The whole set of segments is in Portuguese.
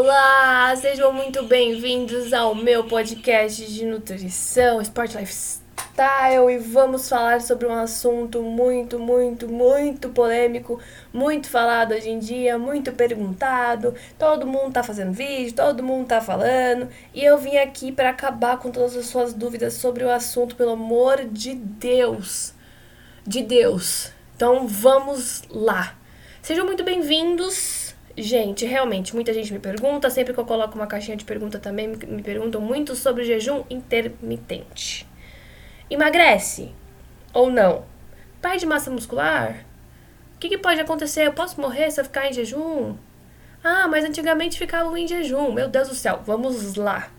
Olá, sejam muito bem-vindos ao meu podcast de nutrição, Sport Lifestyle e vamos falar sobre um assunto muito, muito, muito polêmico, muito falado hoje em dia, muito perguntado. Todo mundo tá fazendo vídeo, todo mundo tá falando e eu vim aqui para acabar com todas as suas dúvidas sobre o assunto, pelo amor de Deus. De Deus. Então vamos lá. Sejam muito bem-vindos Gente, realmente, muita gente me pergunta, sempre que eu coloco uma caixinha de pergunta também, me perguntam muito sobre o jejum intermitente. Emagrece ou não? Perde massa muscular? O que, que pode acontecer? Eu posso morrer se eu ficar em jejum? Ah, mas antigamente ficava em jejum. Meu Deus do céu, vamos lá.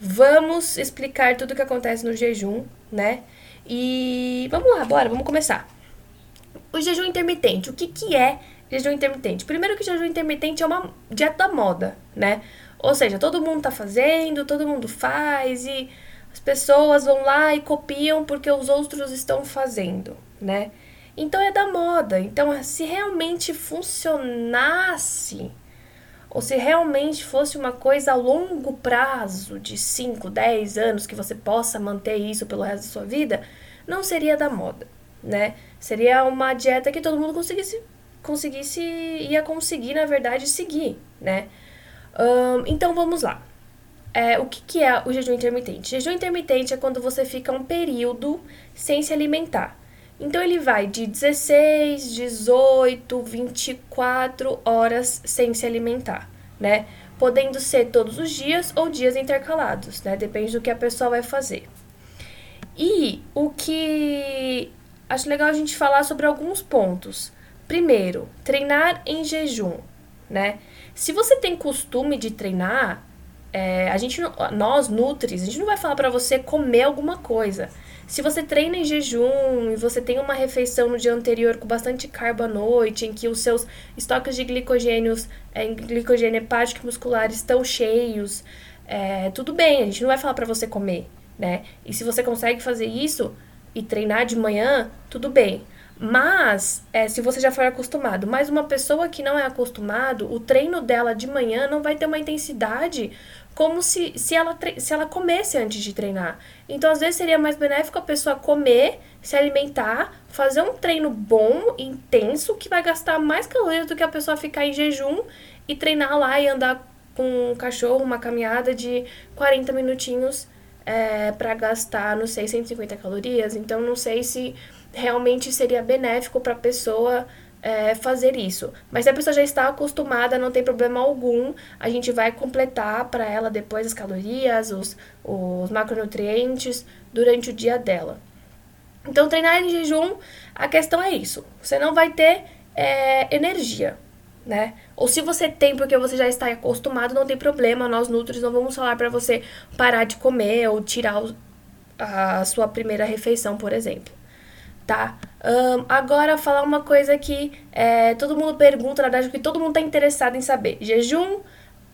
Vamos explicar tudo o que acontece no jejum, né? E vamos lá, bora, vamos começar. O jejum intermitente, o que, que é jejum intermitente? Primeiro que jejum intermitente é uma dieta da moda, né? Ou seja, todo mundo tá fazendo, todo mundo faz e as pessoas vão lá e copiam porque os outros estão fazendo, né? Então é da moda. Então, se realmente funcionasse, ou se realmente fosse uma coisa a longo prazo, de 5, 10 anos, que você possa manter isso pelo resto da sua vida, não seria da moda, né? Seria uma dieta que todo mundo conseguisse conseguisse, ia conseguir, na verdade, seguir, né? Um, então vamos lá. É, o que, que é o jejum intermitente? Jejum intermitente é quando você fica um período sem se alimentar. Então ele vai de 16, 18, 24 horas sem se alimentar, né? Podendo ser todos os dias ou dias intercalados, né? Depende do que a pessoa vai fazer. E o que acho legal a gente falar sobre alguns pontos. Primeiro, treinar em jejum, né? Se você tem costume de treinar, é, a gente, nós nutris, a gente não vai falar para você comer alguma coisa. Se você treina em jejum e você tem uma refeição no dia anterior com bastante carbo à noite, em que os seus estoques de glicogênios, é, glicogênio hepático e muscular estão cheios, é, tudo bem, a gente não vai falar para você comer, né? E se você consegue fazer isso e treinar de manhã, tudo bem. Mas, é, se você já for acostumado, mas uma pessoa que não é acostumado, o treino dela de manhã não vai ter uma intensidade como se, se, ela, se ela comesse antes de treinar. Então, às vezes, seria mais benéfico a pessoa comer, se alimentar, fazer um treino bom, intenso, que vai gastar mais calorias do que a pessoa ficar em jejum e treinar lá e andar com um cachorro, uma caminhada de 40 minutinhos é, para gastar, não sei, 150 calorias. Então, não sei se realmente seria benéfico para a pessoa é, fazer isso. Mas se a pessoa já está acostumada, não tem problema algum, a gente vai completar para ela depois as calorias, os, os macronutrientes durante o dia dela. Então, treinar em jejum, a questão é isso. Você não vai ter é, energia, né? Ou se você tem porque você já está acostumado, não tem problema. Nós nutris não vamos falar para você parar de comer ou tirar a sua primeira refeição, por exemplo tá? Um, agora, falar uma coisa que é, todo mundo pergunta, na verdade, que todo mundo tá interessado em saber. Jejum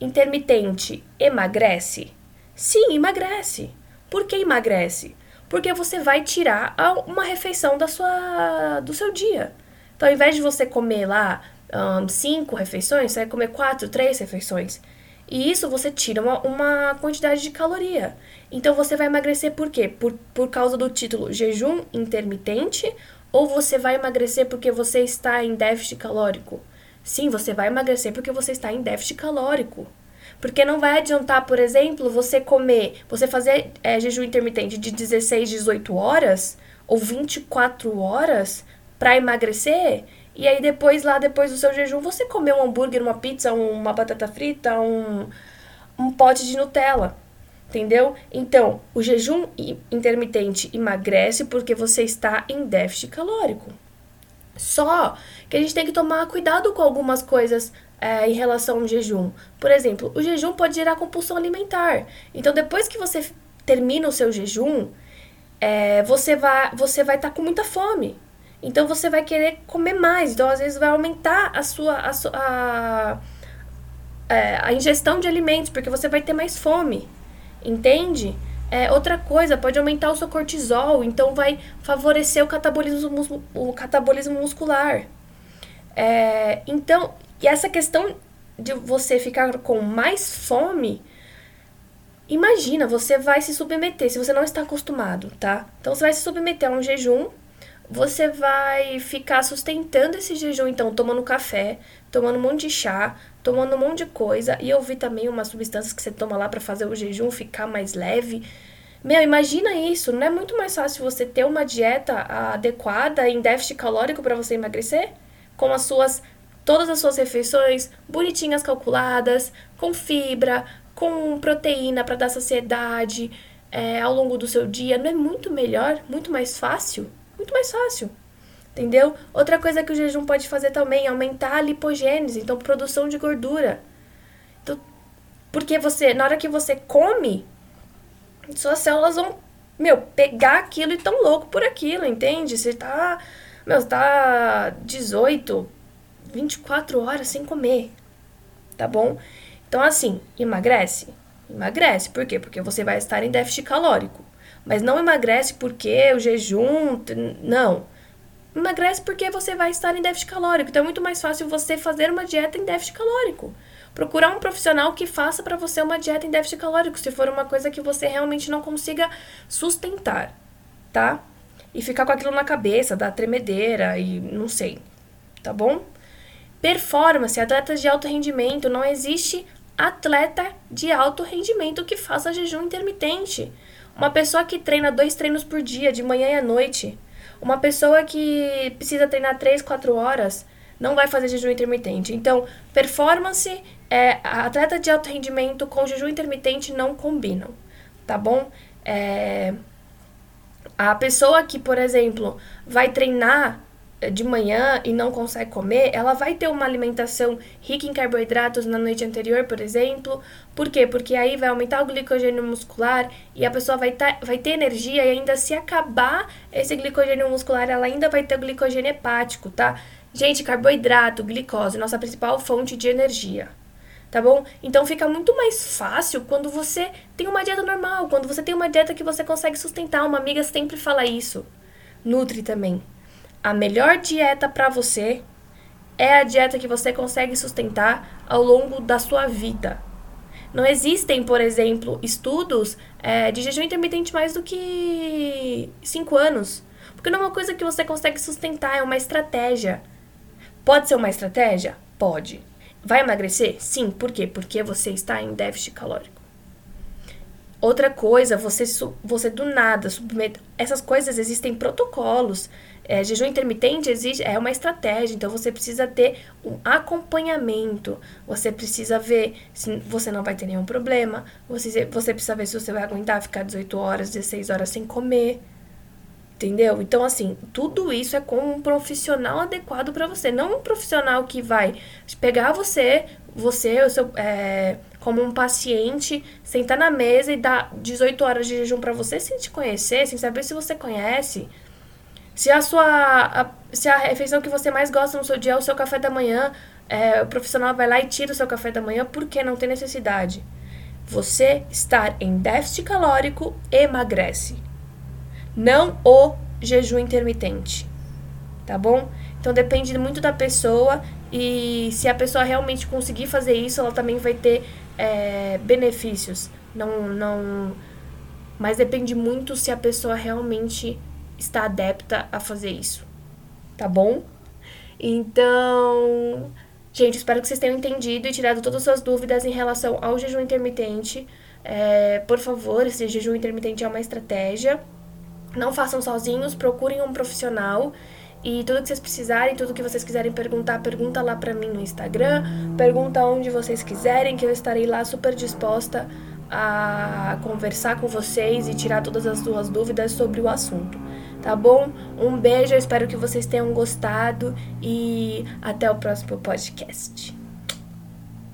intermitente emagrece? Sim, emagrece. Por que emagrece? Porque você vai tirar uma refeição da sua, do seu dia. Então, ao invés de você comer lá um, cinco refeições, você vai comer quatro, três refeições. E isso você tira uma, uma quantidade de caloria. Então você vai emagrecer por quê? Por, por causa do título jejum intermitente ou você vai emagrecer porque você está em déficit calórico? Sim, você vai emagrecer porque você está em déficit calórico. Porque não vai adiantar, por exemplo, você comer, você fazer é, jejum intermitente de 16, 18 horas ou 24 horas para emagrecer e aí depois, lá depois do seu jejum, você comer um hambúrguer, uma pizza, uma batata frita, um, um pote de Nutella. Entendeu? Então, o jejum intermitente emagrece porque você está em déficit calórico. Só que a gente tem que tomar cuidado com algumas coisas é, em relação ao jejum. Por exemplo, o jejum pode gerar compulsão alimentar. Então, depois que você termina o seu jejum, é, você vai você vai estar tá com muita fome. Então você vai querer comer mais. Então, às vezes, vai aumentar a sua, a, a, é, a ingestão de alimentos, porque você vai ter mais fome. Entende? É, outra coisa, pode aumentar o seu cortisol, então vai favorecer o catabolismo, o catabolismo muscular. É, então, e essa questão de você ficar com mais fome, imagina, você vai se submeter, se você não está acostumado, tá? Então você vai se submeter a um jejum, você vai ficar sustentando esse jejum, então, tomando café, tomando um monte de chá, tomando um monte de coisa. E eu vi também umas substâncias que você toma lá para fazer o jejum ficar mais leve. Meu, imagina isso, não é muito mais fácil você ter uma dieta adequada em déficit calórico para você emagrecer? Com as suas todas as suas refeições bonitinhas calculadas, com fibra, com proteína para dar saciedade é, ao longo do seu dia, não é muito melhor, muito mais fácil? Muito mais fácil. Entendeu? Outra coisa que o jejum pode fazer também é aumentar a lipogênese, então produção de gordura. Então, porque você, na hora que você come, suas células vão, meu, pegar aquilo e tão louco por aquilo, entende? Você tá, meu, você tá 18, 24 horas sem comer, tá bom? Então, assim, emagrece? Emagrece. Por quê? Porque você vai estar em déficit calórico. Mas não emagrece porque o jejum. Não. Emagrece porque você vai estar em déficit calórico. Então é muito mais fácil você fazer uma dieta em déficit calórico. Procurar um profissional que faça para você uma dieta em déficit calórico, se for uma coisa que você realmente não consiga sustentar, tá? E ficar com aquilo na cabeça, dar tremedeira e não sei, tá bom? Performance, atletas de alto rendimento, não existe atleta de alto rendimento que faça jejum intermitente. Uma pessoa que treina dois treinos por dia, de manhã e à noite, uma pessoa que precisa treinar 3, 4 horas não vai fazer jejum intermitente. Então, performance, é, atleta de alto rendimento com jejum intermitente não combinam, tá bom? É, a pessoa que, por exemplo, vai treinar de manhã e não consegue comer, ela vai ter uma alimentação rica em carboidratos na noite anterior, por exemplo. Por quê? Porque aí vai aumentar o glicogênio muscular e a pessoa vai, tá, vai ter energia e ainda se acabar esse glicogênio muscular, ela ainda vai ter o glicogênio hepático, tá? Gente, carboidrato, glicose, nossa principal fonte de energia. Tá bom? Então fica muito mais fácil quando você tem uma dieta normal, quando você tem uma dieta que você consegue sustentar. Uma amiga sempre fala isso. Nutri também a melhor dieta para você é a dieta que você consegue sustentar ao longo da sua vida. Não existem, por exemplo, estudos é, de jejum intermitente mais do que 5 anos. Porque não é uma coisa que você consegue sustentar, é uma estratégia. Pode ser uma estratégia? Pode. Vai emagrecer? Sim. Por quê? Porque você está em déficit calórico. Outra coisa, você, você do nada submete. Essas coisas existem protocolos. É, jejum intermitente exige, é uma estratégia, então você precisa ter um acompanhamento, você precisa ver se você não vai ter nenhum problema, você, você precisa ver se você vai aguentar ficar 18 horas, 16 horas sem comer. Entendeu? Então, assim, tudo isso é com um profissional adequado para você. Não um profissional que vai pegar você, você, o seu, é, como um paciente, sentar na mesa e dar 18 horas de jejum para você sem te conhecer, sem saber se você conhece. Se a sua. A, se a refeição que você mais gosta no seu dia é o seu café da manhã, é, o profissional vai lá e tira o seu café da manhã porque não tem necessidade. Você estar em déficit calórico emagrece. Não o jejum intermitente. Tá bom? Então depende muito da pessoa e se a pessoa realmente conseguir fazer isso, ela também vai ter é, benefícios. Não, não. Mas depende muito se a pessoa realmente está adepta a fazer isso. Tá bom? Então, gente, espero que vocês tenham entendido e tirado todas as suas dúvidas em relação ao jejum intermitente. É, por favor, esse jejum intermitente é uma estratégia. Não façam sozinhos, procurem um profissional. E tudo que vocês precisarem, tudo que vocês quiserem perguntar, pergunta lá pra mim no Instagram, pergunta onde vocês quiserem, que eu estarei lá super disposta a conversar com vocês e tirar todas as suas dúvidas sobre o assunto tá bom? Um beijo, eu espero que vocês tenham gostado e até o próximo podcast.